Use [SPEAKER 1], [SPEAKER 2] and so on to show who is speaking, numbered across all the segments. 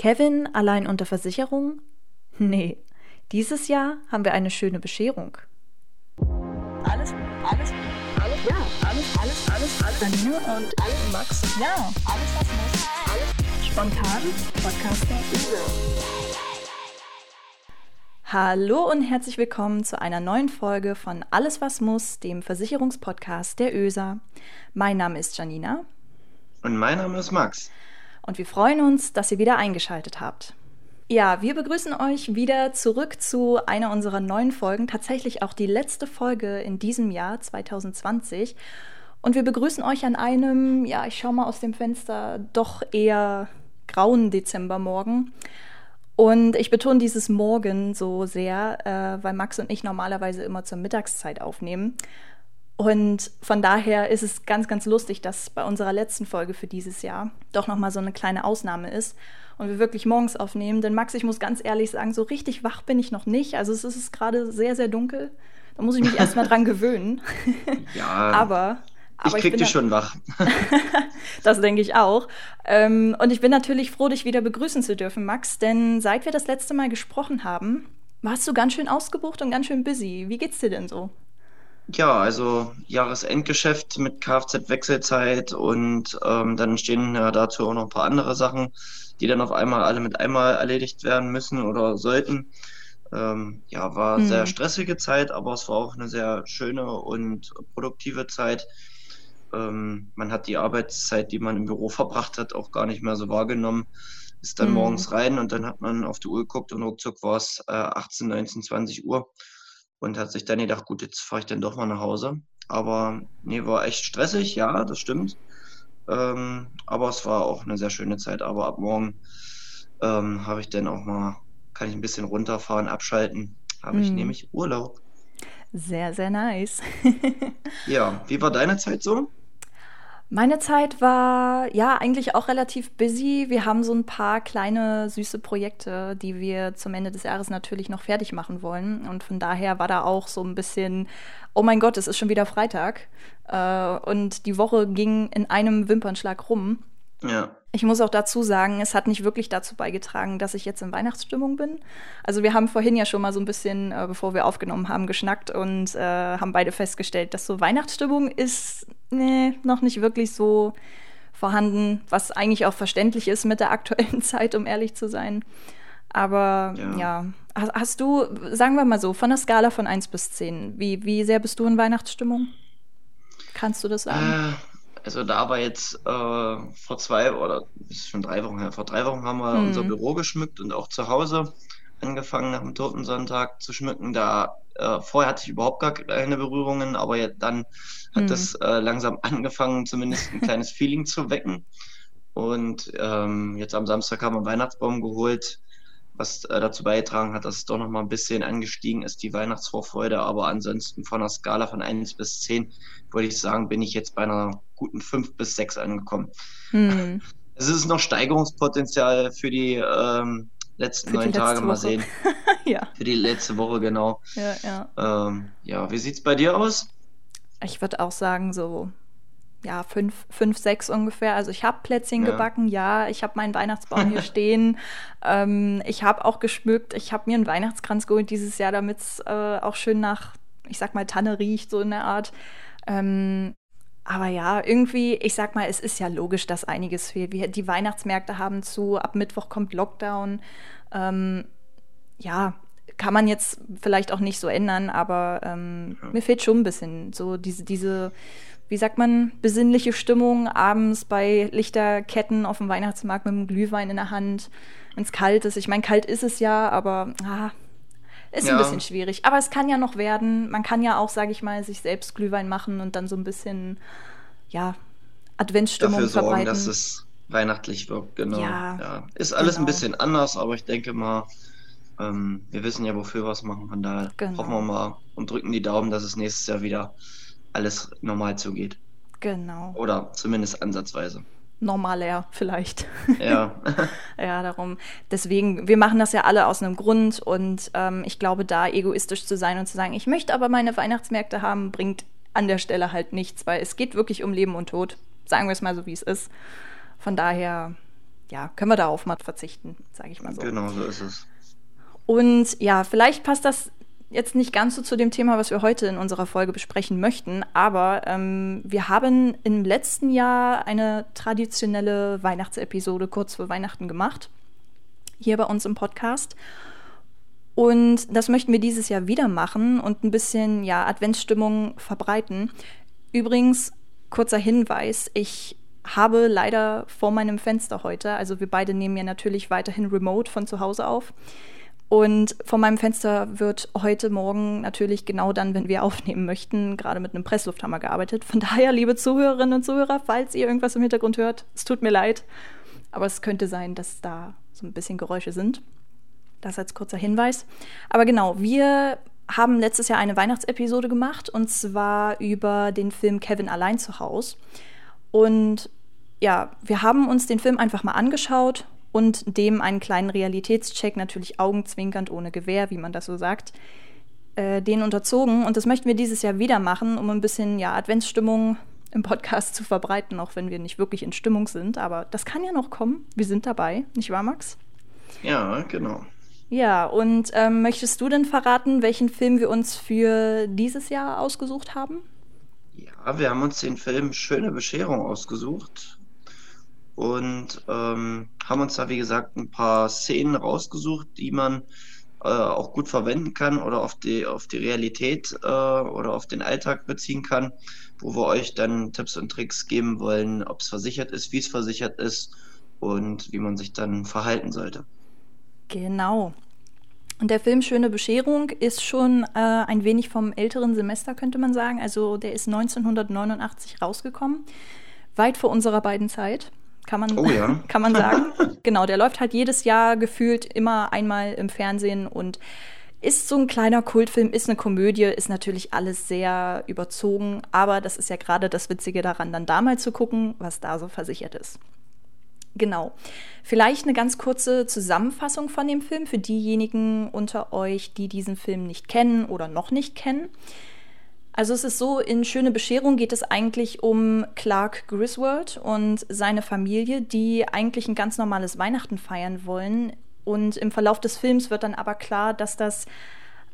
[SPEAKER 1] Kevin allein unter Versicherung? Nee, dieses Jahr haben wir eine schöne Bescherung.
[SPEAKER 2] Alles, alles, alles, ja, alles, alles, alles, alles. Janine und alles, Max. Ja, alles, was muss. Alles spontan. Podcaster.
[SPEAKER 1] Hallo und herzlich willkommen zu einer neuen Folge von Alles, was muss, dem Versicherungspodcast der ÖSA. Mein Name ist Janina.
[SPEAKER 3] Und mein Name ist Max
[SPEAKER 1] und wir freuen uns, dass ihr wieder eingeschaltet habt. Ja, wir begrüßen euch wieder zurück zu einer unserer neuen Folgen, tatsächlich auch die letzte Folge in diesem Jahr 2020. Und wir begrüßen euch an einem, ja, ich schaue mal aus dem Fenster, doch eher grauen Dezembermorgen. Und ich betone dieses Morgen so sehr, äh, weil Max und ich normalerweise immer zur Mittagszeit aufnehmen. Und von daher ist es ganz, ganz lustig, dass bei unserer letzten Folge für dieses Jahr doch nochmal so eine kleine Ausnahme ist und wir wirklich morgens aufnehmen. Denn Max, ich muss ganz ehrlich sagen, so richtig wach bin ich noch nicht. Also es ist gerade sehr, sehr dunkel. Da muss ich mich erstmal dran gewöhnen.
[SPEAKER 3] Ja.
[SPEAKER 1] aber, aber
[SPEAKER 3] ich krieg dich schon wach.
[SPEAKER 1] das denke ich auch. Ähm, und ich bin natürlich froh, dich wieder begrüßen zu dürfen, Max. Denn seit wir das letzte Mal gesprochen haben, warst du ganz schön ausgebucht und ganz schön busy. Wie geht's dir denn so?
[SPEAKER 3] Ja, also Jahresendgeschäft mit Kfz-Wechselzeit und ähm, dann stehen ja dazu auch noch ein paar andere Sachen, die dann auf einmal alle mit einmal erledigt werden müssen oder sollten. Ähm, ja, war hm. sehr stressige Zeit, aber es war auch eine sehr schöne und produktive Zeit. Ähm, man hat die Arbeitszeit, die man im Büro verbracht hat, auch gar nicht mehr so wahrgenommen. Ist dann hm. morgens rein und dann hat man auf die Uhr geguckt und ruckzuck war es äh, 18, 19, 20 Uhr und hat sich dann gedacht, gut, jetzt fahre ich dann doch mal nach Hause. Aber nee, war echt stressig, ja, das stimmt. Ähm, aber es war auch eine sehr schöne Zeit. Aber ab morgen ähm, habe ich dann auch mal, kann ich ein bisschen runterfahren, abschalten. Habe hm. ich nämlich Urlaub.
[SPEAKER 1] Sehr, sehr nice.
[SPEAKER 3] ja, wie war deine Zeit so?
[SPEAKER 1] Meine Zeit war ja eigentlich auch relativ busy. Wir haben so ein paar kleine süße Projekte, die wir zum Ende des Jahres natürlich noch fertig machen wollen. Und von daher war da auch so ein bisschen, oh mein Gott, es ist schon wieder Freitag. Äh, und die Woche ging in einem Wimpernschlag rum.
[SPEAKER 3] Ja.
[SPEAKER 1] Ich muss auch dazu sagen, es hat nicht wirklich dazu beigetragen, dass ich jetzt in Weihnachtsstimmung bin. Also wir haben vorhin ja schon mal so ein bisschen, äh, bevor wir aufgenommen haben, geschnackt und äh, haben beide festgestellt, dass so Weihnachtsstimmung ist nee, noch nicht wirklich so vorhanden, was eigentlich auch verständlich ist mit der aktuellen Zeit, um ehrlich zu sein. Aber ja. ja. Hast du, sagen wir mal so, von der Skala von 1 bis 10, wie, wie sehr bist du in Weihnachtsstimmung? Kannst du das sagen?
[SPEAKER 3] Äh also da war jetzt äh, vor zwei oder ist schon drei Wochen her, vor drei Wochen haben wir hm. unser Büro geschmückt und auch zu Hause angefangen nach dem Totensonntag zu schmücken. Da äh, vorher hatte ich überhaupt gar keine Berührungen, aber ja, dann hat hm. das äh, langsam angefangen, zumindest ein kleines Feeling zu wecken. Und ähm, jetzt am Samstag haben wir einen Weihnachtsbaum geholt, was äh, dazu beigetragen hat, dass es doch noch mal ein bisschen angestiegen ist, die Weihnachtsvorfreude. Aber ansonsten von einer Skala von 1 bis 10 würde ich sagen, bin ich jetzt bei einer guten 5 bis 6 angekommen. Hm. Es ist noch Steigerungspotenzial für die ähm, letzten neun Tage, mal sehen.
[SPEAKER 1] ja.
[SPEAKER 3] Für die letzte Woche, genau.
[SPEAKER 1] Ja,
[SPEAKER 3] ja. Ähm, ja, wie sieht es bei dir aus?
[SPEAKER 1] Ich würde auch sagen, so ja, fünf, fünf, sechs ungefähr. Also ich habe Plätzchen ja. gebacken, ja, ich habe meinen Weihnachtsbaum hier stehen. Ähm, ich habe auch geschmückt, ich habe mir einen Weihnachtskranz geholt dieses Jahr, damit es äh, auch schön nach, ich sag mal, Tanne riecht, so in der Art. Ähm, aber ja, irgendwie, ich sag mal, es ist ja logisch, dass einiges fehlt. Wir, die Weihnachtsmärkte haben zu, ab Mittwoch kommt Lockdown. Ähm, ja, kann man jetzt vielleicht auch nicht so ändern, aber ähm, ja. mir fehlt schon ein bisschen so diese, diese wie sagt man, besinnliche Stimmung abends bei Lichterketten auf dem Weihnachtsmarkt mit einem Glühwein in der Hand, wenn es kalt ist. Ich meine, kalt ist es ja, aber ah, ist ja. ein bisschen schwierig. Aber es kann ja noch werden. Man kann ja auch, sage ich mal, sich selbst Glühwein machen und dann so ein bisschen, ja, Adventsstimmung
[SPEAKER 3] Dafür sorgen,
[SPEAKER 1] verbreiten.
[SPEAKER 3] dass es weihnachtlich wirkt, genau. Ja, ja. Ist alles genau. ein bisschen anders, aber ich denke mal, ähm, wir wissen ja, wofür wir es machen. Von daher genau. hoffen wir mal und drücken die Daumen, dass es nächstes Jahr wieder alles normal zugeht.
[SPEAKER 1] Genau.
[SPEAKER 3] Oder zumindest ansatzweise.
[SPEAKER 1] Normaler vielleicht.
[SPEAKER 3] Ja.
[SPEAKER 1] ja, darum. Deswegen, wir machen das ja alle aus einem Grund und ähm, ich glaube, da egoistisch zu sein und zu sagen, ich möchte aber meine Weihnachtsmärkte haben, bringt an der Stelle halt nichts, weil es geht wirklich um Leben und Tod. Sagen wir es mal so, wie es ist. Von daher, ja, können wir darauf mal verzichten, sage ich mal so.
[SPEAKER 3] Genau, so ist es.
[SPEAKER 1] Und ja, vielleicht passt das jetzt nicht ganz so zu dem Thema, was wir heute in unserer Folge besprechen möchten, aber ähm, wir haben im letzten Jahr eine traditionelle Weihnachtsepisode kurz vor Weihnachten gemacht, hier bei uns im Podcast. Und das möchten wir dieses Jahr wieder machen und ein bisschen ja, Adventsstimmung verbreiten. Übrigens, kurzer Hinweis, ich habe leider vor meinem Fenster heute, also wir beide nehmen ja natürlich weiterhin remote von zu Hause auf, und von meinem Fenster wird heute Morgen natürlich genau dann, wenn wir aufnehmen möchten, gerade mit einem Presslufthammer gearbeitet. Von daher, liebe Zuhörerinnen und Zuhörer, falls ihr irgendwas im Hintergrund hört, es tut mir leid. Aber es könnte sein, dass da so ein bisschen Geräusche sind. Das als kurzer Hinweis. Aber genau, wir haben letztes Jahr eine Weihnachtsepisode gemacht und zwar über den Film Kevin allein zu Hause. Und ja, wir haben uns den Film einfach mal angeschaut und dem einen kleinen Realitätscheck, natürlich augenzwinkernd ohne Gewehr, wie man das so sagt, äh, den unterzogen. Und das möchten wir dieses Jahr wieder machen, um ein bisschen ja, Adventsstimmung im Podcast zu verbreiten, auch wenn wir nicht wirklich in Stimmung sind. Aber das kann ja noch kommen. Wir sind dabei, nicht wahr, Max?
[SPEAKER 3] Ja, genau.
[SPEAKER 1] Ja, und ähm, möchtest du denn verraten, welchen Film wir uns für dieses Jahr ausgesucht haben?
[SPEAKER 3] Ja, wir haben uns den Film Schöne Bescherung ausgesucht und ähm, haben uns da, wie gesagt, ein paar Szenen rausgesucht, die man äh, auch gut verwenden kann oder auf die, auf die Realität äh, oder auf den Alltag beziehen kann, wo wir euch dann Tipps und Tricks geben wollen, ob es versichert ist, wie es versichert ist und wie man sich dann verhalten sollte.
[SPEAKER 1] Genau. Und der Film Schöne Bescherung ist schon äh, ein wenig vom älteren Semester, könnte man sagen. Also der ist 1989 rausgekommen, weit vor unserer beiden Zeit kann man, oh ja. kann man sagen. genau, der läuft halt jedes Jahr gefühlt immer einmal im Fernsehen und ist so ein kleiner Kultfilm, ist eine Komödie, ist natürlich alles sehr überzogen, aber das ist ja gerade das Witzige daran, dann da mal zu gucken, was da so versichert ist. Genau. Vielleicht eine ganz kurze Zusammenfassung von dem Film für diejenigen unter euch, die diesen Film nicht kennen oder noch nicht kennen. Also es ist so, in Schöne Bescherung geht es eigentlich um Clark Griswold und seine Familie, die eigentlich ein ganz normales Weihnachten feiern wollen. Und im Verlauf des Films wird dann aber klar, dass das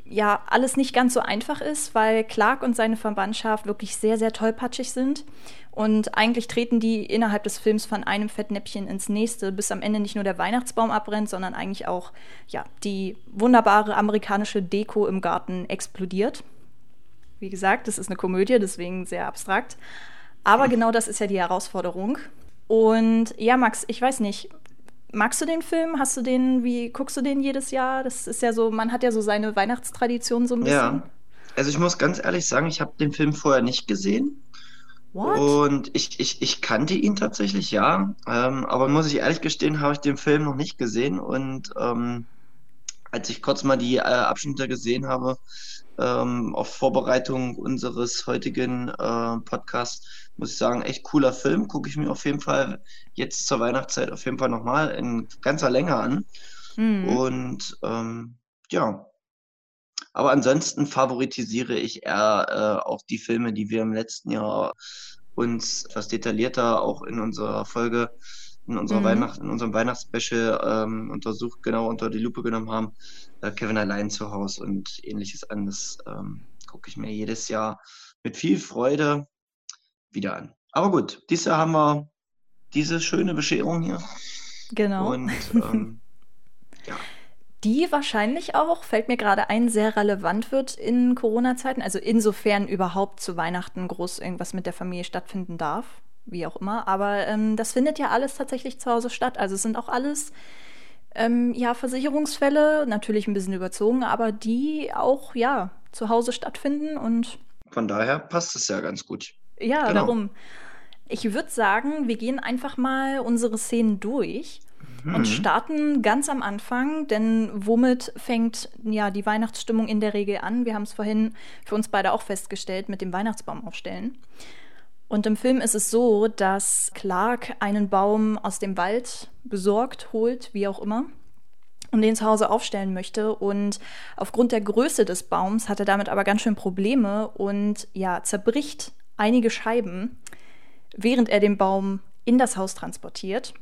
[SPEAKER 1] ja alles nicht ganz so einfach ist, weil Clark und seine Verwandtschaft wirklich sehr, sehr tollpatschig sind. Und eigentlich treten die innerhalb des Films von einem Fettnäpfchen ins nächste, bis am Ende nicht nur der Weihnachtsbaum abbrennt, sondern eigentlich auch ja, die wunderbare amerikanische Deko im Garten explodiert. Wie gesagt, das ist eine Komödie, deswegen sehr abstrakt. Aber genau das ist ja die Herausforderung. Und ja, Max, ich weiß nicht, magst du den Film? Hast du den, wie guckst du den jedes Jahr? Das ist ja so, man hat ja so seine Weihnachtstradition so ein bisschen. Ja,
[SPEAKER 3] also ich muss ganz ehrlich sagen, ich habe den Film vorher nicht gesehen. What? Und ich, ich, ich kannte ihn tatsächlich, ja. Ähm, aber muss ich ehrlich gestehen, habe ich den Film noch nicht gesehen. Und ähm, als ich kurz mal die äh, Abschnitte gesehen habe, ähm, auf Vorbereitung unseres heutigen äh, Podcasts, muss ich sagen, echt cooler Film. Gucke ich mir auf jeden Fall jetzt zur Weihnachtszeit auf jeden Fall nochmal in ganzer Länge an. Mhm. Und ähm, ja. Aber ansonsten favoritisiere ich eher äh, auch die Filme, die wir im letzten Jahr uns etwas detaillierter auch in unserer Folge in unserer mhm. Weihnacht, in unserem Weihnachtsspecial ähm, untersucht, genau unter die Lupe genommen haben. Äh, Kevin allein zu Hause und ähnliches an. Das ähm, gucke ich mir jedes Jahr mit viel Freude wieder an. Aber gut, dieses Jahr haben wir diese schöne Bescherung hier.
[SPEAKER 1] Genau. Und ähm, ja. Die wahrscheinlich auch, fällt mir gerade ein, sehr relevant wird in Corona-Zeiten. Also insofern überhaupt zu Weihnachten groß irgendwas mit der Familie stattfinden darf wie auch immer. Aber ähm, das findet ja alles tatsächlich zu Hause statt. Also es sind auch alles ähm, ja Versicherungsfälle, natürlich ein bisschen überzogen, aber die auch ja zu Hause stattfinden und
[SPEAKER 3] von daher passt es ja ganz gut.
[SPEAKER 1] Ja, genau. darum. Ich würde sagen, wir gehen einfach mal unsere Szenen durch mhm. und starten ganz am Anfang, denn womit fängt ja die Weihnachtsstimmung in der Regel an? Wir haben es vorhin für uns beide auch festgestellt mit dem Weihnachtsbaum aufstellen. Und im Film ist es so, dass Clark einen Baum aus dem Wald besorgt, holt, wie auch immer, und den zu Hause aufstellen möchte. Und aufgrund der Größe des Baums hat er damit aber ganz schön Probleme und ja, zerbricht einige Scheiben, während er den Baum in das Haus transportiert.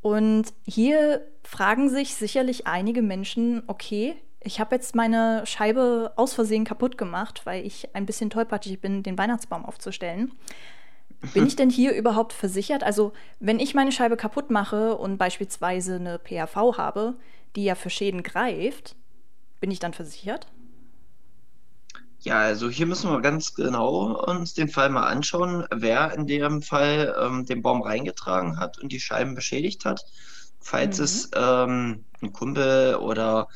[SPEAKER 1] Und hier fragen sich sicherlich einige Menschen, okay, ich habe jetzt meine Scheibe aus Versehen kaputt gemacht, weil ich ein bisschen tollpatschig bin, den Weihnachtsbaum aufzustellen. Bin ich denn hier überhaupt versichert? Also, wenn ich meine Scheibe kaputt mache und beispielsweise eine PAV habe, die ja für Schäden greift, bin ich dann versichert?
[SPEAKER 3] Ja, also hier müssen wir ganz genau uns den Fall mal anschauen, wer in dem Fall ähm, den Baum reingetragen hat und die Scheiben beschädigt hat. Falls mhm. es ähm, ein Kumpel oder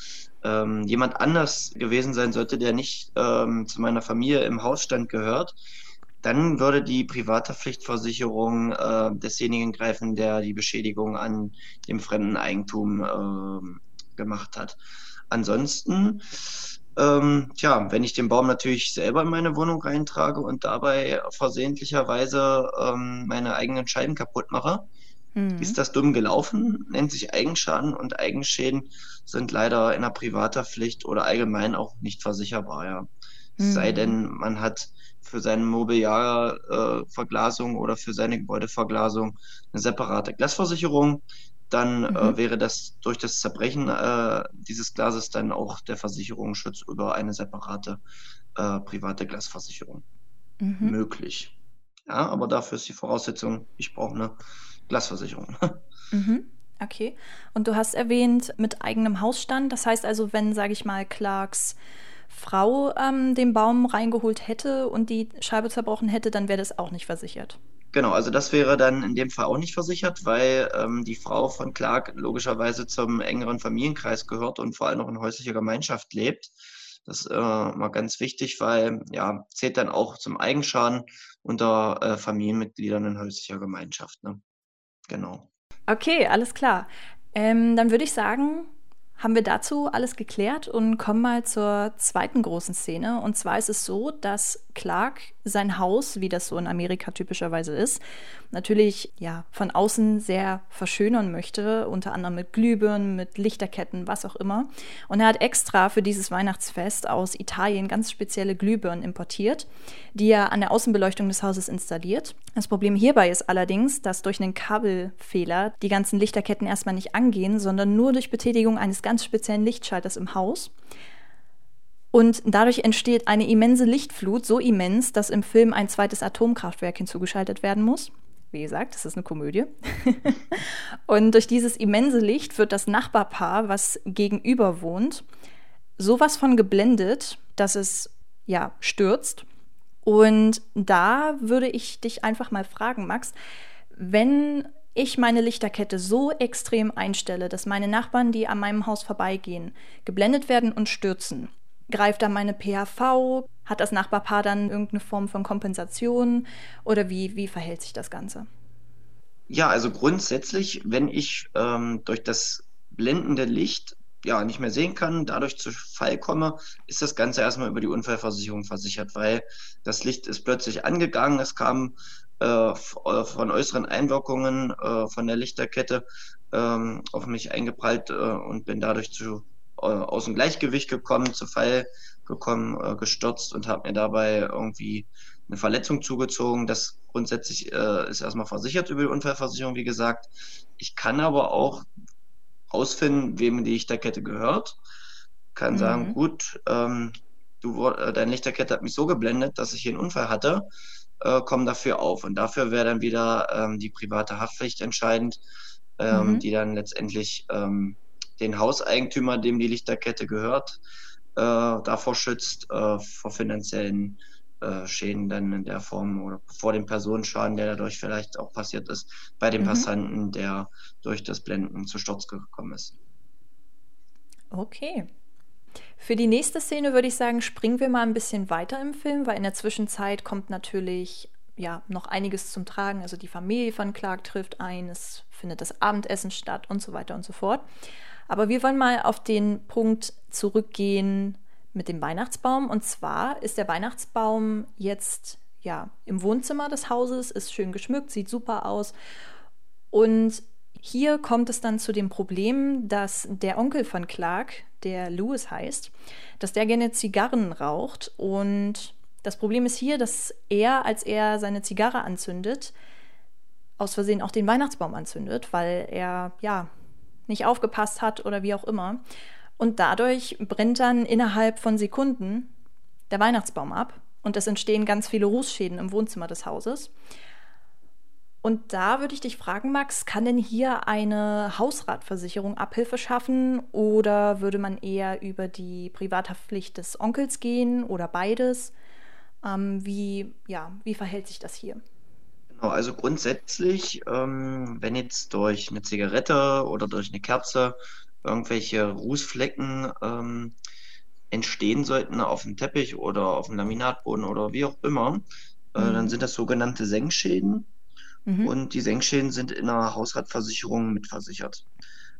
[SPEAKER 3] ähm, jemand anders gewesen sein sollte, der nicht ähm, zu meiner Familie im Hausstand gehört, dann würde die Privathaftpflichtversicherung äh, desjenigen greifen, der die Beschädigung an dem fremden Eigentum äh, gemacht hat. Ansonsten ähm, tja, wenn ich den Baum natürlich selber in meine Wohnung reintrage und dabei versehentlicherweise ähm, meine eigenen Scheiben kaputt mache, mhm. ist das dumm gelaufen, nennt sich Eigenschaden und Eigenschäden sind leider in der Privathaftpflicht oder allgemein auch nicht versicherbar, ja. Mhm. Sei denn, man hat für seine Mobiliarverglasung äh, oder für seine Gebäudeverglasung eine separate Glasversicherung dann äh, mhm. äh, wäre das durch das Zerbrechen äh, dieses Glases dann auch der Versicherungsschutz über eine separate äh, private Glasversicherung mhm. möglich. Ja, aber dafür ist die Voraussetzung, ich brauche eine Glasversicherung.
[SPEAKER 1] Mhm. Okay. Und du hast erwähnt mit eigenem Hausstand. Das heißt also, wenn, sage ich mal, Clarks Frau ähm, den Baum reingeholt hätte und die Scheibe zerbrochen hätte, dann wäre das auch nicht versichert.
[SPEAKER 3] Genau, also das wäre dann in dem Fall auch nicht versichert, weil ähm, die Frau von Clark logischerweise zum engeren Familienkreis gehört und vor allem noch in häuslicher Gemeinschaft lebt. Das ist äh, mal ganz wichtig, weil ja, zählt dann auch zum Eigenschaden unter äh, Familienmitgliedern in häuslicher Gemeinschaft. Ne? Genau.
[SPEAKER 1] Okay, alles klar. Ähm, dann würde ich sagen, haben wir dazu alles geklärt und kommen mal zur zweiten großen Szene. Und zwar ist es so, dass Clark sein Haus, wie das so in Amerika typischerweise ist, natürlich ja von außen sehr verschönern möchte, unter anderem mit Glühbirnen, mit Lichterketten, was auch immer. Und er hat extra für dieses Weihnachtsfest aus Italien ganz spezielle Glühbirnen importiert, die er an der Außenbeleuchtung des Hauses installiert. Das Problem hierbei ist allerdings, dass durch einen Kabelfehler die ganzen Lichterketten erstmal nicht angehen, sondern nur durch Betätigung eines ganz speziellen Lichtschalters im Haus. Und dadurch entsteht eine immense Lichtflut, so immens, dass im Film ein zweites Atomkraftwerk hinzugeschaltet werden muss. Wie gesagt, das ist eine Komödie. und durch dieses immense Licht wird das Nachbarpaar, was gegenüber wohnt, sowas von geblendet, dass es ja stürzt. Und da würde ich dich einfach mal fragen, Max, wenn ich meine Lichterkette so extrem einstelle, dass meine Nachbarn, die an meinem Haus vorbeigehen, geblendet werden und stürzen, Greift da meine PHV? Hat das Nachbarpaar dann irgendeine Form von Kompensation? Oder wie, wie verhält sich das Ganze?
[SPEAKER 3] Ja, also grundsätzlich, wenn ich ähm, durch das blendende Licht ja nicht mehr sehen kann, dadurch zu Fall komme, ist das Ganze erstmal über die Unfallversicherung versichert, weil das Licht ist plötzlich angegangen, es kam äh, äh von äußeren Einwirkungen äh, von der Lichterkette ähm, auf mich eingeprallt äh, und bin dadurch zu aus dem Gleichgewicht gekommen, zu Fall gekommen, äh, gestürzt und habe mir dabei irgendwie eine Verletzung zugezogen. Das grundsätzlich äh, ist erstmal versichert über die Unfallversicherung, wie gesagt. Ich kann aber auch rausfinden, wem die Lichterkette gehört. Kann mhm. sagen, gut, ähm, du, äh, deine Lichterkette hat mich so geblendet, dass ich hier einen Unfall hatte, äh, komm dafür auf. Und dafür wäre dann wieder ähm, die private Haftpflicht entscheidend, ähm, mhm. die dann letztendlich ähm, den Hauseigentümer, dem die Lichterkette gehört, äh, davor schützt, äh, vor finanziellen äh, Schäden dann in der Form oder vor dem Personenschaden, der dadurch vielleicht auch passiert ist, bei dem mhm. Passanten, der durch das Blenden zu Sturz gekommen ist.
[SPEAKER 1] Okay. Für die nächste Szene würde ich sagen, springen wir mal ein bisschen weiter im Film, weil in der Zwischenzeit kommt natürlich ja noch einiges zum Tragen. Also die Familie von Clark trifft ein, es findet das Abendessen statt und so weiter und so fort. Aber wir wollen mal auf den Punkt zurückgehen mit dem Weihnachtsbaum. Und zwar ist der Weihnachtsbaum jetzt ja im Wohnzimmer des Hauses, ist schön geschmückt, sieht super aus. Und hier kommt es dann zu dem Problem, dass der Onkel von Clark, der Louis heißt, dass der gerne Zigarren raucht. Und das Problem ist hier, dass er, als er seine Zigarre anzündet, aus Versehen auch den Weihnachtsbaum anzündet, weil er ja nicht aufgepasst hat oder wie auch immer. Und dadurch brennt dann innerhalb von Sekunden der Weihnachtsbaum ab und es entstehen ganz viele Rußschäden im Wohnzimmer des Hauses. Und da würde ich dich fragen, Max, kann denn hier eine Hausratversicherung Abhilfe schaffen oder würde man eher über die Privathaftpflicht des Onkels gehen oder beides? Ähm, wie, ja, wie verhält sich das hier?
[SPEAKER 3] Genau, also grundsätzlich, ähm, wenn jetzt durch eine Zigarette oder durch eine Kerze irgendwelche Rußflecken ähm, entstehen sollten auf dem Teppich oder auf dem Laminatboden oder wie auch immer, äh, mhm. dann sind das sogenannte Senkschäden. Mhm. Und die Senkschäden sind in einer Hausratversicherung mitversichert.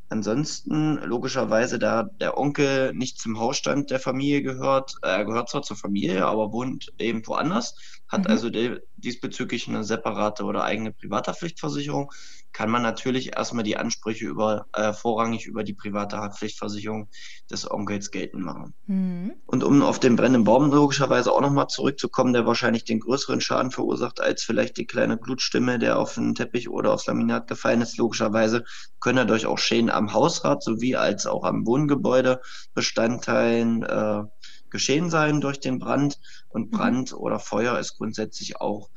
[SPEAKER 3] Ansonsten, logischerweise, da der Onkel nicht zum Hausstand der Familie gehört, er gehört zwar zur Familie, aber wohnt eben woanders, hat mhm. also diesbezüglich eine separate oder eigene Privathaftpflichtversicherung, kann man natürlich erstmal die Ansprüche über, äh, vorrangig über die private Haftpflichtversicherung des Onkels geltend machen. Mhm. Und um auf den brennenden Baum logischerweise auch nochmal zurückzukommen, der wahrscheinlich den größeren Schaden verursacht als vielleicht die kleine Blutstimme, der auf den Teppich oder aufs Laminat gefallen ist, logischerweise können dadurch auch Schäden am Hausrat sowie als auch am Wohngebäudebestandteilen äh, geschehen sein durch den Brand. Und mhm. Brand mhm. oder Feuer ist grundsätzlich auch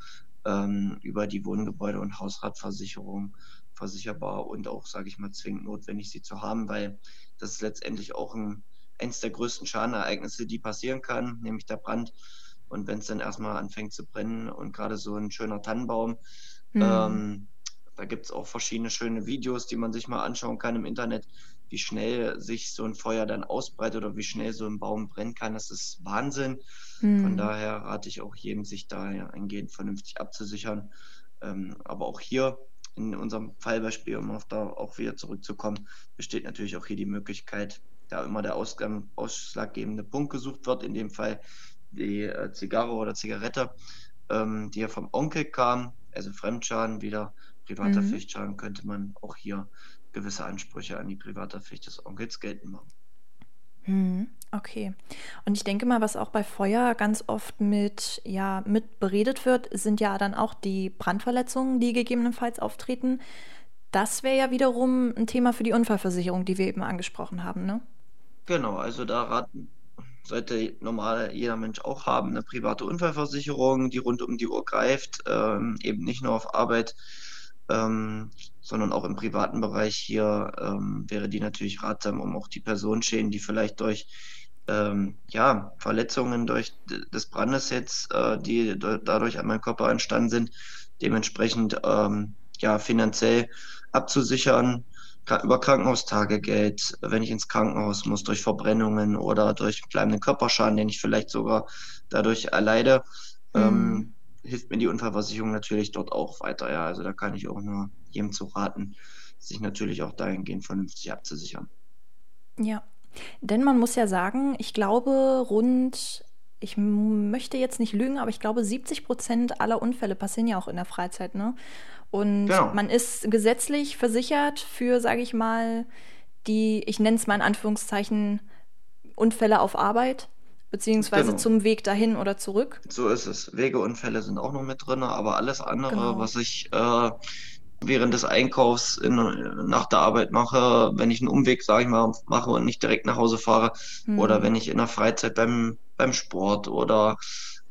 [SPEAKER 3] ähm, über die Wohngebäude- und Hausratversicherung versicherbar und auch, sage ich mal, zwingend notwendig, sie zu haben, weil das ist letztendlich auch ein, eines der größten Schadenereignisse, die passieren kann, nämlich der Brand. Und wenn es dann erstmal anfängt zu brennen und gerade so ein schöner Tannenbaum, mhm. ähm, da gibt es auch verschiedene schöne Videos, die man sich mal anschauen kann im Internet, wie schnell sich so ein Feuer dann ausbreitet oder wie schnell so ein Baum brennen kann. Das ist Wahnsinn. Mhm. Von daher rate ich auch jedem, sich da eingehend vernünftig abzusichern. Ähm, aber auch hier in unserem Fallbeispiel, um auf da auch wieder zurückzukommen, besteht natürlich auch hier die Möglichkeit, da immer der Ausgang, ausschlaggebende Punkt gesucht wird, in dem Fall die äh, Zigarre oder Zigarette, ähm, die ja vom Onkel kam, also Fremdschaden, wieder privater mhm. Pflichtschaden, könnte man auch hier gewisse Ansprüche an die private Pflicht des Onkels geltend machen.
[SPEAKER 1] Hm, okay. Und ich denke mal, was auch bei Feuer ganz oft mit, ja, mit beredet wird, sind ja dann auch die Brandverletzungen, die gegebenenfalls auftreten. Das wäre ja wiederum ein Thema für die Unfallversicherung, die wir eben angesprochen haben, ne?
[SPEAKER 3] Genau, also da raten, sollte normal jeder Mensch auch haben, eine private Unfallversicherung, die rund um die Uhr greift, ähm, eben nicht nur auf Arbeit, ähm, sondern auch im privaten Bereich hier ähm, wäre die natürlich ratsam, um auch die Personenschäden, die vielleicht durch ähm, ja, Verletzungen durch des Brandes jetzt, äh, die dadurch an meinem Körper entstanden sind, dementsprechend ähm, ja, finanziell abzusichern über Krankenhaustagegeld, wenn ich ins Krankenhaus muss, durch Verbrennungen oder durch bleibenden Körperschaden, den ich vielleicht sogar dadurch erleide. Ähm, mhm hilft mir die Unfallversicherung natürlich dort auch weiter. Ja, also da kann ich auch nur jedem zu raten, sich natürlich auch dahingehend vernünftig abzusichern.
[SPEAKER 1] Ja, denn man muss ja sagen, ich glaube, rund, ich möchte jetzt nicht lügen, aber ich glaube, 70 Prozent aller Unfälle passieren ja auch in der Freizeit, ne? Und genau. man ist gesetzlich versichert für, sage ich mal, die, ich nenne es mal in Anführungszeichen, Unfälle auf Arbeit beziehungsweise genau. zum Weg dahin oder zurück.
[SPEAKER 3] So ist es. Wegeunfälle sind auch noch mit drin, aber alles andere, genau. was ich äh, während des Einkaufs in, nach der Arbeit mache, wenn ich einen Umweg, sage ich mal, mache und nicht direkt nach Hause fahre, hm. oder wenn ich in der Freizeit beim, beim Sport oder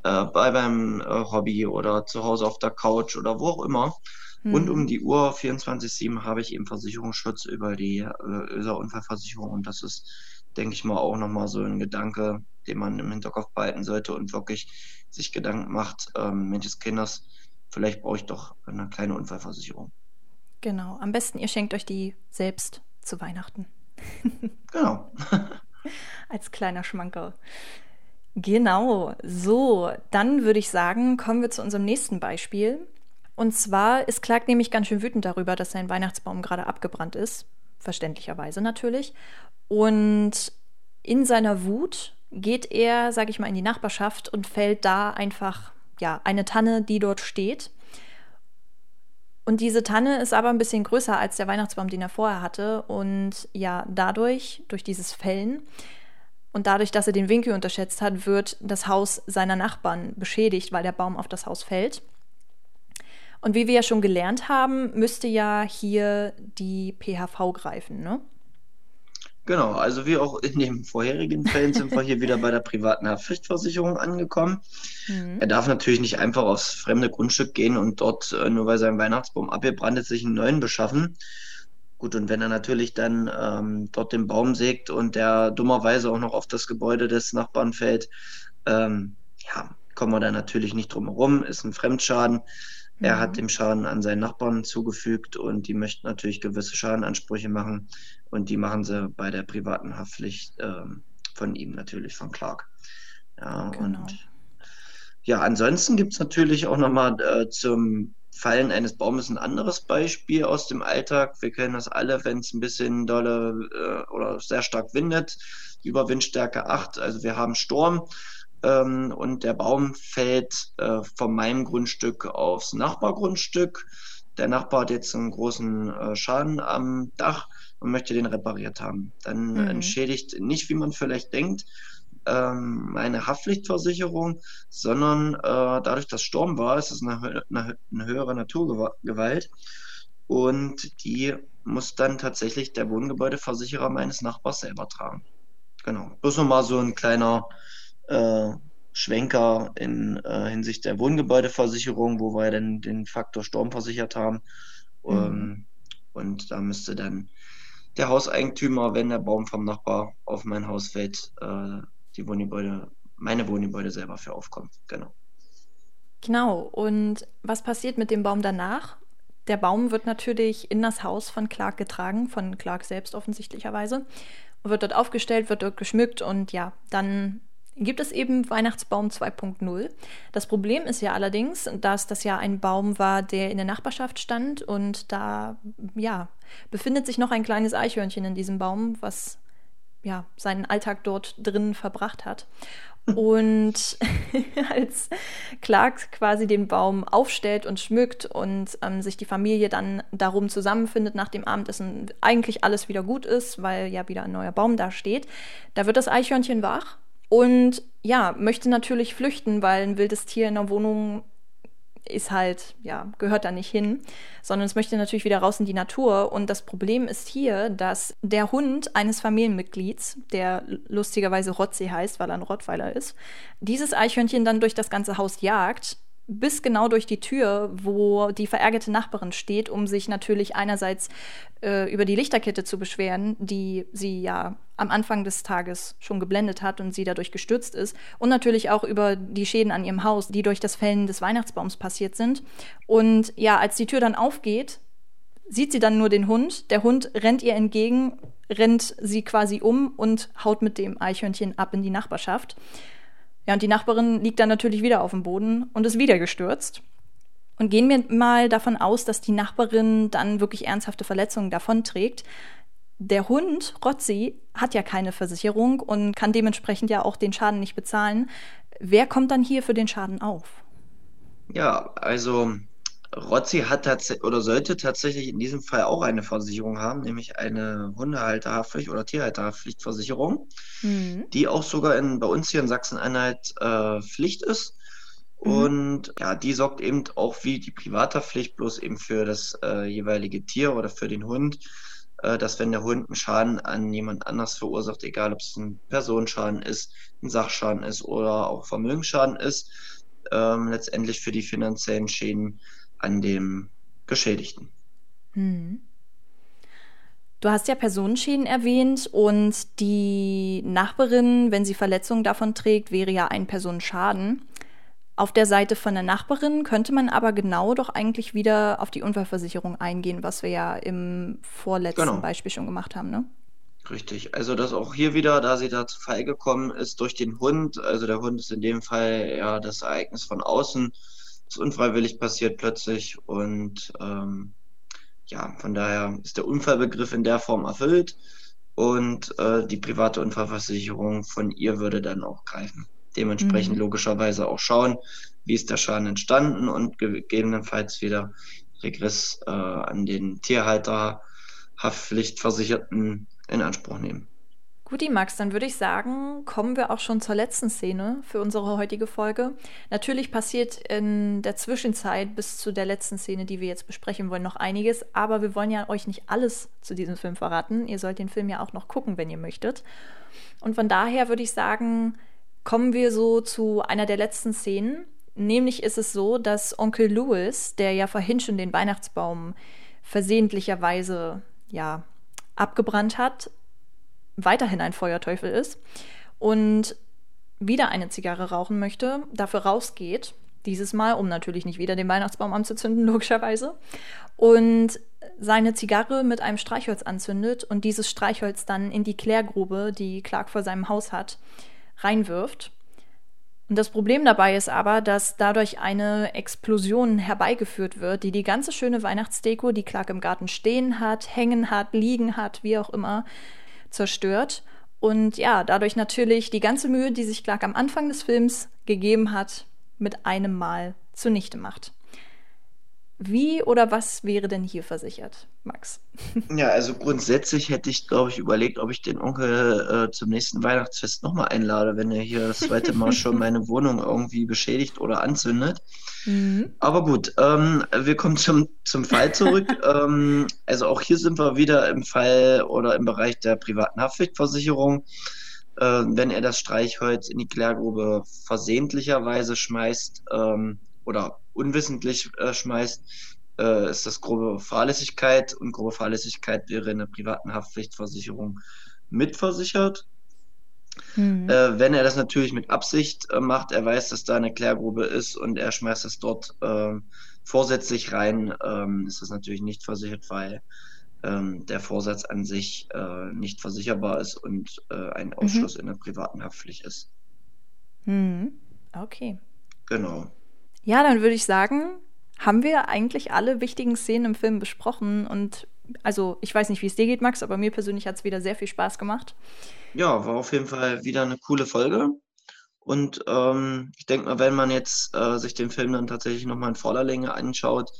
[SPEAKER 3] äh, bei beim äh, Hobby oder zu Hause auf der Couch oder wo auch immer. Hm. Rund um die Uhr 24-7 habe ich eben Versicherungsschutz über die äh, Unfallversicherung und das ist, denke ich mal, auch nochmal so ein Gedanke, den man im Hinterkopf behalten sollte und wirklich sich Gedanken macht, ähm, Mensch Kinders, vielleicht brauche ich doch eine kleine Unfallversicherung.
[SPEAKER 1] Genau, am besten ihr schenkt euch die selbst zu Weihnachten.
[SPEAKER 3] genau.
[SPEAKER 1] Als kleiner Schmankerl. Genau, so, dann würde ich sagen, kommen wir zu unserem nächsten Beispiel. Und zwar ist Clark nämlich ganz schön wütend darüber, dass sein Weihnachtsbaum gerade abgebrannt ist. Verständlicherweise natürlich. Und in seiner Wut geht er, sage ich mal, in die Nachbarschaft und fällt da einfach ja eine Tanne, die dort steht. Und diese Tanne ist aber ein bisschen größer als der Weihnachtsbaum, den er vorher hatte. Und ja, dadurch, durch dieses Fällen und dadurch, dass er den Winkel unterschätzt hat, wird das Haus seiner Nachbarn beschädigt, weil der Baum auf das Haus fällt. Und wie wir ja schon gelernt haben, müsste ja hier die PHV greifen, ne?
[SPEAKER 3] Genau, also wie auch in den vorherigen Fällen sind wir hier wieder bei der privaten Haftpflichtversicherung angekommen. Mhm. Er darf natürlich nicht einfach aufs fremde Grundstück gehen und dort, äh, nur weil sein Weihnachtsbaum abgebrannt ist, sich einen neuen beschaffen. Gut, und wenn er natürlich dann ähm, dort den Baum sägt und der dummerweise auch noch auf das Gebäude des Nachbarn fällt, ähm, ja, kommen wir da natürlich nicht drum herum, ist ein Fremdschaden. Er hat mhm. dem Schaden an seinen Nachbarn zugefügt und die möchten natürlich gewisse Schadenansprüche machen und die machen sie bei der privaten Haftpflicht äh, von ihm natürlich, von Clark. Ja, genau. und ja, ansonsten gibt es natürlich auch nochmal äh, zum Fallen eines Baumes ein anderes Beispiel aus dem Alltag. Wir kennen das alle, wenn es ein bisschen dolle äh, oder sehr stark windet, über Windstärke 8. Also wir haben Sturm ähm, und der Baum fällt äh, von meinem Grundstück aufs Nachbargrundstück. Der Nachbar hat jetzt einen großen äh, Schaden am Dach und möchte den repariert haben. Dann mhm. entschädigt nicht, wie man vielleicht denkt, ähm, eine Haftpflichtversicherung, sondern äh, dadurch, dass Sturm war, ist es eine, eine, eine höhere Naturgewalt und die muss dann tatsächlich der Wohngebäudeversicherer meines Nachbars selber tragen. Genau. Bloß nochmal so ein kleiner äh, Schwenker in äh, Hinsicht der Wohngebäudeversicherung, wo wir dann den Faktor Sturm versichert haben. Mhm. Ähm, und da müsste dann der Hauseigentümer, wenn der Baum vom Nachbar auf mein Haus fällt, äh, die Wohngebäude, meine Wohngebäude selber für aufkommen. Genau.
[SPEAKER 1] Genau. Und was passiert mit dem Baum danach? Der Baum wird natürlich in das Haus von Clark getragen, von Clark selbst offensichtlicherweise, wird dort aufgestellt, wird dort geschmückt und ja, dann gibt es eben Weihnachtsbaum 2.0. Das Problem ist ja allerdings, dass das ja ein Baum war, der in der Nachbarschaft stand und da ja, befindet sich noch ein kleines Eichhörnchen in diesem Baum, was ja, seinen Alltag dort drin verbracht hat. Und als Clark quasi den Baum aufstellt und schmückt und ähm, sich die Familie dann darum zusammenfindet nach dem Abendessen, eigentlich alles wieder gut ist, weil ja wieder ein neuer Baum da steht, da wird das Eichhörnchen wach und ja, möchte natürlich flüchten, weil ein wildes Tier in der Wohnung ist halt, ja, gehört da nicht hin, sondern es möchte natürlich wieder raus in die Natur. Und das Problem ist hier, dass der Hund eines Familienmitglieds, der lustigerweise Rotzi heißt, weil er ein Rottweiler ist, dieses Eichhörnchen dann durch das ganze Haus jagt bis genau durch die Tür, wo die verärgerte Nachbarin steht, um sich natürlich einerseits äh, über die Lichterkette zu beschweren, die sie ja am Anfang des Tages schon geblendet hat und sie dadurch gestürzt ist, und natürlich auch über die Schäden an ihrem Haus, die durch das Fällen des Weihnachtsbaums passiert sind. Und ja, als die Tür dann aufgeht, sieht sie dann nur den Hund. Der Hund rennt ihr entgegen, rennt sie quasi um und haut mit dem Eichhörnchen ab in die Nachbarschaft. Ja, und die Nachbarin liegt dann natürlich wieder auf dem Boden und ist wieder gestürzt. Und gehen wir mal davon aus, dass die Nachbarin dann wirklich ernsthafte Verletzungen davonträgt. Der Hund, Rotzi, hat ja keine Versicherung und kann dementsprechend ja auch den Schaden nicht bezahlen. Wer kommt dann hier für den Schaden auf?
[SPEAKER 3] Ja, also Rotzi hat tatsächlich oder sollte tatsächlich in diesem Fall auch eine Versicherung haben, nämlich eine Hundehalterhaftpflicht oder Tierhalterhaftpflichtversicherung, mhm. die auch sogar in, bei uns hier in Sachsen-Anhalt äh, Pflicht ist. Mhm. Und ja, die sorgt eben auch wie die Privathaftpflicht bloß eben für das äh, jeweilige Tier oder für den Hund, äh, dass wenn der Hund einen Schaden an jemand anders verursacht, egal ob es ein Personenschaden ist, ein Sachschaden ist oder auch Vermögensschaden ist, ähm, letztendlich für die finanziellen Schäden an dem Geschädigten. Hm.
[SPEAKER 1] Du hast ja Personenschäden erwähnt und die Nachbarin, wenn sie Verletzungen davon trägt, wäre ja ein Personenschaden. Auf der Seite von der Nachbarin könnte man aber genau doch eigentlich wieder auf die Unfallversicherung eingehen, was wir ja im vorletzten genau. Beispiel schon gemacht haben, ne?
[SPEAKER 3] Richtig. Also das auch hier wieder, da sie da zu Fall gekommen ist durch den Hund. Also der Hund ist in dem Fall ja das Ereignis von außen ist unfreiwillig passiert plötzlich und ähm, ja, von daher ist der Unfallbegriff in der Form erfüllt und äh, die private Unfallversicherung von ihr würde dann auch greifen. Dementsprechend mhm. logischerweise auch schauen, wie ist der Schaden entstanden und gegebenenfalls wieder Regress äh, an den Tierhalter, Haftpflichtversicherten in Anspruch nehmen.
[SPEAKER 1] Guti, Max, dann würde ich sagen, kommen wir auch schon zur letzten Szene für unsere heutige Folge. Natürlich passiert in der Zwischenzeit bis zu der letzten Szene, die wir jetzt besprechen wollen, noch einiges, aber wir wollen ja euch nicht alles zu diesem Film verraten. Ihr sollt den Film ja auch noch gucken, wenn ihr möchtet. Und von daher würde ich sagen, kommen wir so zu einer der letzten Szenen. Nämlich ist es so, dass Onkel Louis, der ja vorhin schon den Weihnachtsbaum versehentlicherweise ja abgebrannt hat, weiterhin ein Feuerteufel ist und wieder eine Zigarre rauchen möchte, dafür rausgeht, dieses Mal, um natürlich nicht wieder den Weihnachtsbaum anzuzünden, logischerweise, und seine Zigarre mit einem Streichholz anzündet und dieses Streichholz dann in die Klärgrube, die Clark vor seinem Haus hat, reinwirft. Und das Problem dabei ist aber, dass dadurch eine Explosion herbeigeführt wird, die die ganze schöne Weihnachtsdeko, die Clark im Garten stehen hat, hängen hat, liegen hat, wie auch immer, zerstört. Und ja, dadurch natürlich die ganze Mühe, die sich Clark am Anfang des Films gegeben hat, mit einem Mal zunichte macht. Wie oder was wäre denn hier versichert, Max?
[SPEAKER 3] Ja, also grundsätzlich hätte ich, glaube ich, überlegt, ob ich den Onkel äh, zum nächsten Weihnachtsfest nochmal einlade, wenn er hier das zweite Mal schon meine Wohnung irgendwie beschädigt oder anzündet. Mhm. Aber gut, ähm, wir kommen zum, zum Fall zurück. ähm, also auch hier sind wir wieder im Fall oder im Bereich der privaten Haftpflichtversicherung. Äh, wenn er das Streichholz in die Klärgrube versehentlicherweise schmeißt, ähm, oder unwissentlich äh, schmeißt, äh, ist das grobe Fahrlässigkeit und grobe Fahrlässigkeit wäre in der privaten Haftpflichtversicherung mitversichert. Mhm. Äh, wenn er das natürlich mit Absicht äh, macht, er weiß, dass da eine Klärgrube ist und er schmeißt es dort ähm, vorsätzlich rein, ähm, ist das natürlich nicht versichert, weil ähm, der Vorsatz an sich äh, nicht versicherbar ist und äh, ein mhm. Ausschluss mhm. in der privaten Haftpflicht ist.
[SPEAKER 1] Mhm. Okay.
[SPEAKER 3] Genau.
[SPEAKER 1] Ja, dann würde ich sagen, haben wir eigentlich alle wichtigen Szenen im Film besprochen und also ich weiß nicht, wie es dir geht, Max, aber mir persönlich hat es wieder sehr viel Spaß gemacht.
[SPEAKER 3] Ja, war auf jeden Fall wieder eine coole Folge. Und ähm, ich denke mal, wenn man jetzt äh, sich den Film dann tatsächlich nochmal in voller Länge anschaut,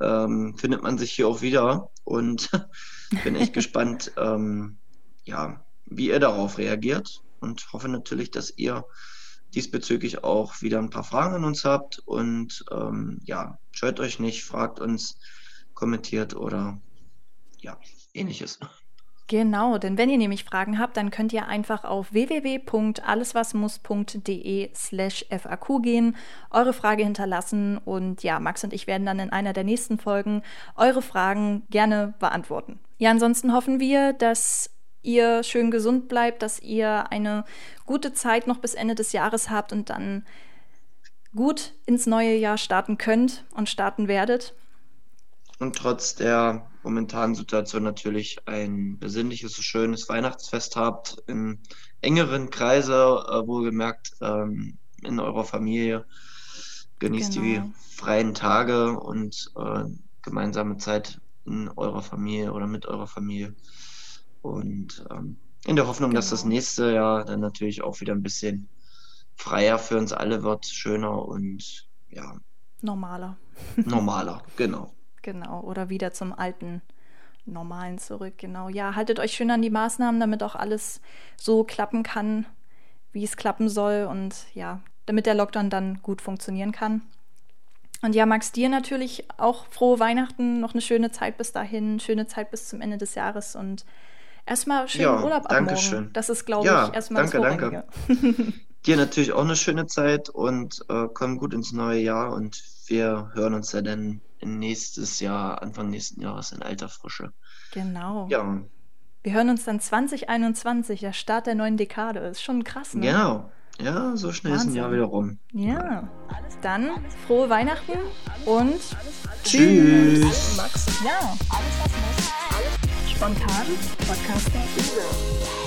[SPEAKER 3] ähm, findet man sich hier auch wieder. Und bin echt gespannt, ähm, ja, wie ihr darauf reagiert. Und hoffe natürlich, dass ihr diesbezüglich auch wieder ein paar Fragen an uns habt. Und ähm, ja, scheut euch nicht, fragt uns, kommentiert oder ja, ähnliches.
[SPEAKER 1] Genau, denn wenn ihr nämlich Fragen habt, dann könnt ihr einfach auf www.alleswasmuss.de slash FAQ gehen, eure Frage hinterlassen und ja, Max und ich werden dann in einer der nächsten Folgen eure Fragen gerne beantworten. Ja, ansonsten hoffen wir, dass ihr schön gesund bleibt, dass ihr eine gute Zeit noch bis Ende des Jahres habt und dann gut ins neue Jahr starten könnt und starten werdet.
[SPEAKER 3] Und trotz der momentanen Situation natürlich ein besinnliches, schönes Weihnachtsfest habt, im engeren Kreise, äh, wohlgemerkt ähm, in eurer Familie. Genießt genau. die freien Tage und äh, gemeinsame Zeit in eurer Familie oder mit eurer Familie. Und ähm, in der Hoffnung, genau. dass das genau. nächste Jahr dann natürlich auch wieder ein bisschen freier für uns alle wird, schöner und ja.
[SPEAKER 1] Normaler.
[SPEAKER 3] Normaler, genau.
[SPEAKER 1] Genau, oder wieder zum alten Normalen zurück, genau. Ja, haltet euch schön an die Maßnahmen, damit auch alles so klappen kann, wie es klappen soll und ja, damit der Lockdown dann gut funktionieren kann. Und ja, Max, dir natürlich auch frohe Weihnachten, noch eine schöne Zeit bis dahin, schöne Zeit bis zum Ende des Jahres und erstmal schönen ja, Urlaub ab
[SPEAKER 3] danke
[SPEAKER 1] morgen.
[SPEAKER 3] Schön.
[SPEAKER 1] Das ist, glaube ja, ich, erstmal
[SPEAKER 3] danke, das danke. Dir natürlich auch eine schöne Zeit und äh, komm gut ins neue Jahr und wir hören uns ja dann nächstes Jahr, Anfang nächsten Jahres in alter Frische.
[SPEAKER 1] Genau.
[SPEAKER 3] Ja.
[SPEAKER 1] Wir hören uns dann 2021, der Start der neuen Dekade. Ist schon krass, ne?
[SPEAKER 3] Genau. Ja, so schnell Wahnsinn. ist ein Jahr wieder rum.
[SPEAKER 1] Ja. Dann frohe Weihnachten und
[SPEAKER 3] tschüss.
[SPEAKER 2] Max. Ja, alles was muss. Spontan. Podcaster.